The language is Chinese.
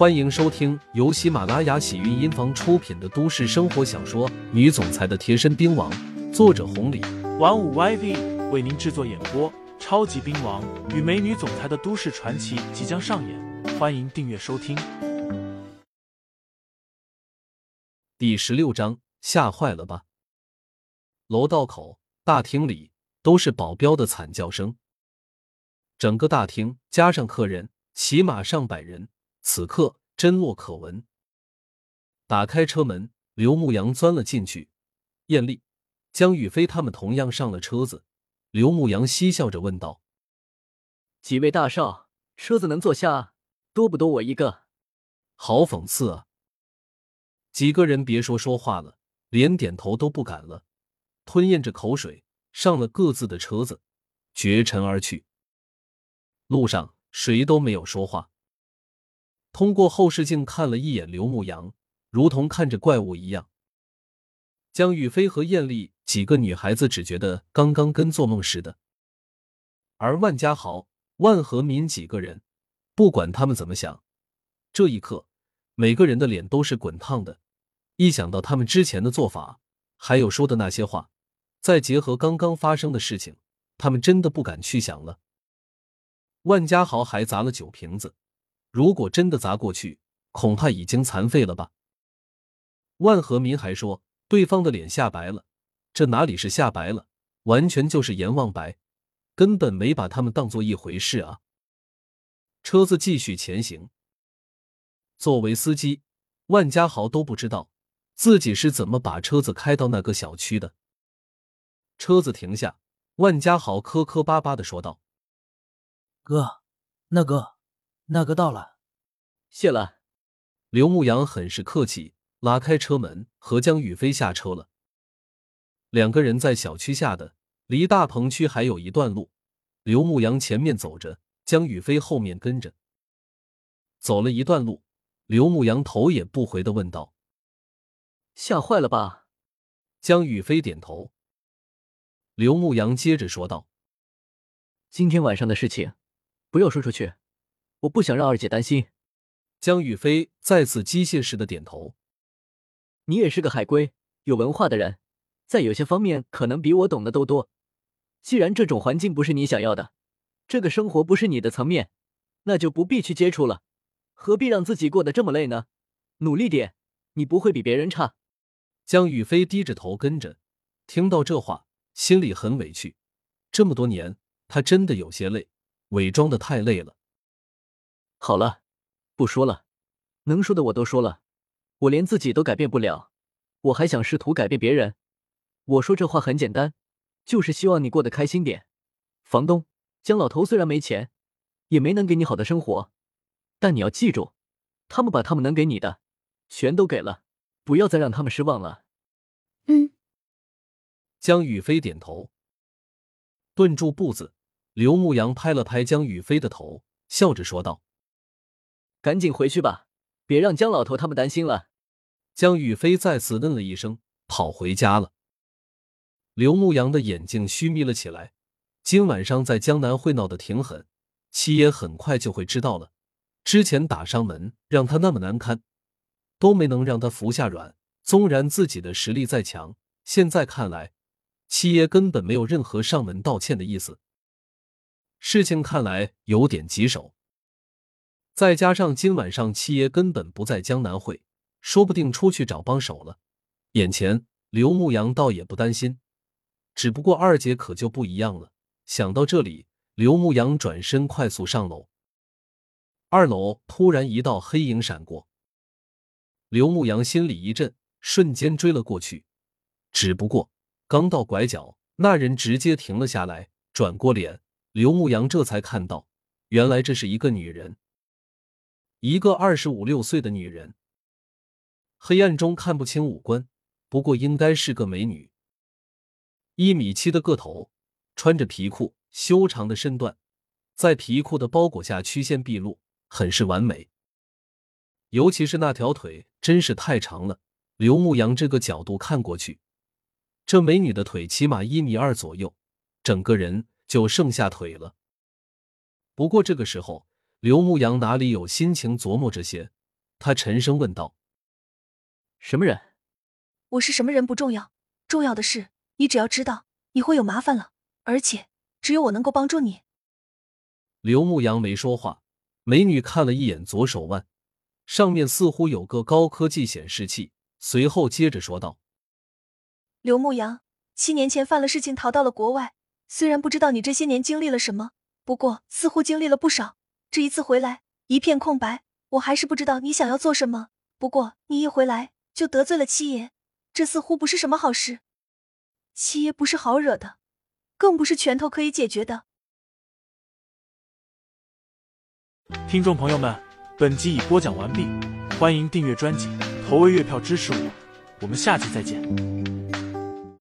欢迎收听由喜马拉雅喜韵音房出品的都市生活小说《女总裁的贴身兵王》，作者红礼，玩五 YV 为您制作演播。超级兵王与美女总裁的都市传奇即将上演，欢迎订阅收听。第十六章，吓坏了吧？楼道口、大厅里都是保镖的惨叫声。整个大厅加上客人，起码上百人。此刻真落可闻。打开车门，刘牧阳钻了进去。艳丽、江雨飞他们同样上了车子。刘牧阳嬉笑着问道：“几位大少，车子能坐下，多不多我一个？”好讽刺啊！几个人别说说话了，连点头都不敢了，吞咽着口水上了各自的车子，绝尘而去。路上谁都没有说话。通过后视镜看了一眼刘牧阳，如同看着怪物一样。江雨飞和艳丽几个女孩子只觉得刚刚跟做梦似的，而万家豪、万和民几个人，不管他们怎么想，这一刻每个人的脸都是滚烫的。一想到他们之前的做法，还有说的那些话，再结合刚刚发生的事情，他们真的不敢去想了。万家豪还砸了酒瓶子。如果真的砸过去，恐怕已经残废了吧。万和民还说，对方的脸吓白了，这哪里是吓白了，完全就是阎王白，根本没把他们当做一回事啊。车子继续前行。作为司机，万家豪都不知道自己是怎么把车子开到那个小区的。车子停下，万家豪磕磕巴巴的说道：“哥，那个。”那个到了，谢了。刘牧阳很是客气，拉开车门和江雨飞下车了。两个人在小区下的，离大棚区还有一段路。刘牧阳前面走着，江雨飞后面跟着。走了一段路，刘牧阳头也不回的问道：“吓坏了吧？”江雨飞点头。刘牧阳接着说道：“今天晚上的事情，不要说出去。”我不想让二姐担心。江宇飞再次机械式的点头。你也是个海归，有文化的人，在有些方面可能比我懂得都多。既然这种环境不是你想要的，这个生活不是你的层面，那就不必去接触了。何必让自己过得这么累呢？努力点，你不会比别人差。江宇飞低着头跟着，听到这话，心里很委屈。这么多年，他真的有些累，伪装的太累了。好了，不说了，能说的我都说了。我连自己都改变不了，我还想试图改变别人。我说这话很简单，就是希望你过得开心点。房东江老头虽然没钱，也没能给你好的生活，但你要记住，他们把他们能给你的全都给了，不要再让他们失望了。嗯。江雨飞点头，顿住步子。刘牧阳拍了拍江雨飞的头，笑着说道。赶紧回去吧，别让江老头他们担心了。江宇飞再次嗯了一声，跑回家了。刘牧阳的眼睛虚眯了起来。今晚上在江南会闹得挺狠，七爷很快就会知道了。之前打上门让他那么难堪，都没能让他服下软。纵然自己的实力再强，现在看来，七爷根本没有任何上门道歉的意思。事情看来有点棘手。再加上今晚上七爷根本不在江南会，说不定出去找帮手了。眼前刘牧阳倒也不担心，只不过二姐可就不一样了。想到这里，刘牧阳转身快速上楼。二楼突然一道黑影闪过，刘牧阳心里一震，瞬间追了过去。只不过刚到拐角，那人直接停了下来，转过脸，刘牧阳这才看到，原来这是一个女人。一个二十五六岁的女人，黑暗中看不清五官，不过应该是个美女。一米七的个头，穿着皮裤，修长的身段，在皮裤的包裹下曲线毕露，很是完美。尤其是那条腿，真是太长了。刘牧阳这个角度看过去，这美女的腿起码一米二左右，整个人就剩下腿了。不过这个时候。刘牧阳哪里有心情琢磨这些？他沉声问道：“什么人？我是什么人不重要，重要的是你只要知道你会有麻烦了，而且只有我能够帮助你。”刘牧阳没说话。美女看了一眼左手腕，上面似乎有个高科技显示器，随后接着说道：“刘牧阳，七年前犯了事情，逃到了国外。虽然不知道你这些年经历了什么，不过似乎经历了不少。这一次回来一片空白，我还是不知道你想要做什么。不过你一回来就得罪了七爷，这似乎不是什么好事。七爷不是好惹的，更不是拳头可以解决的。”听众朋友们，本集已播讲完毕，欢迎订阅专辑，投喂月票支持我，我们下期再见。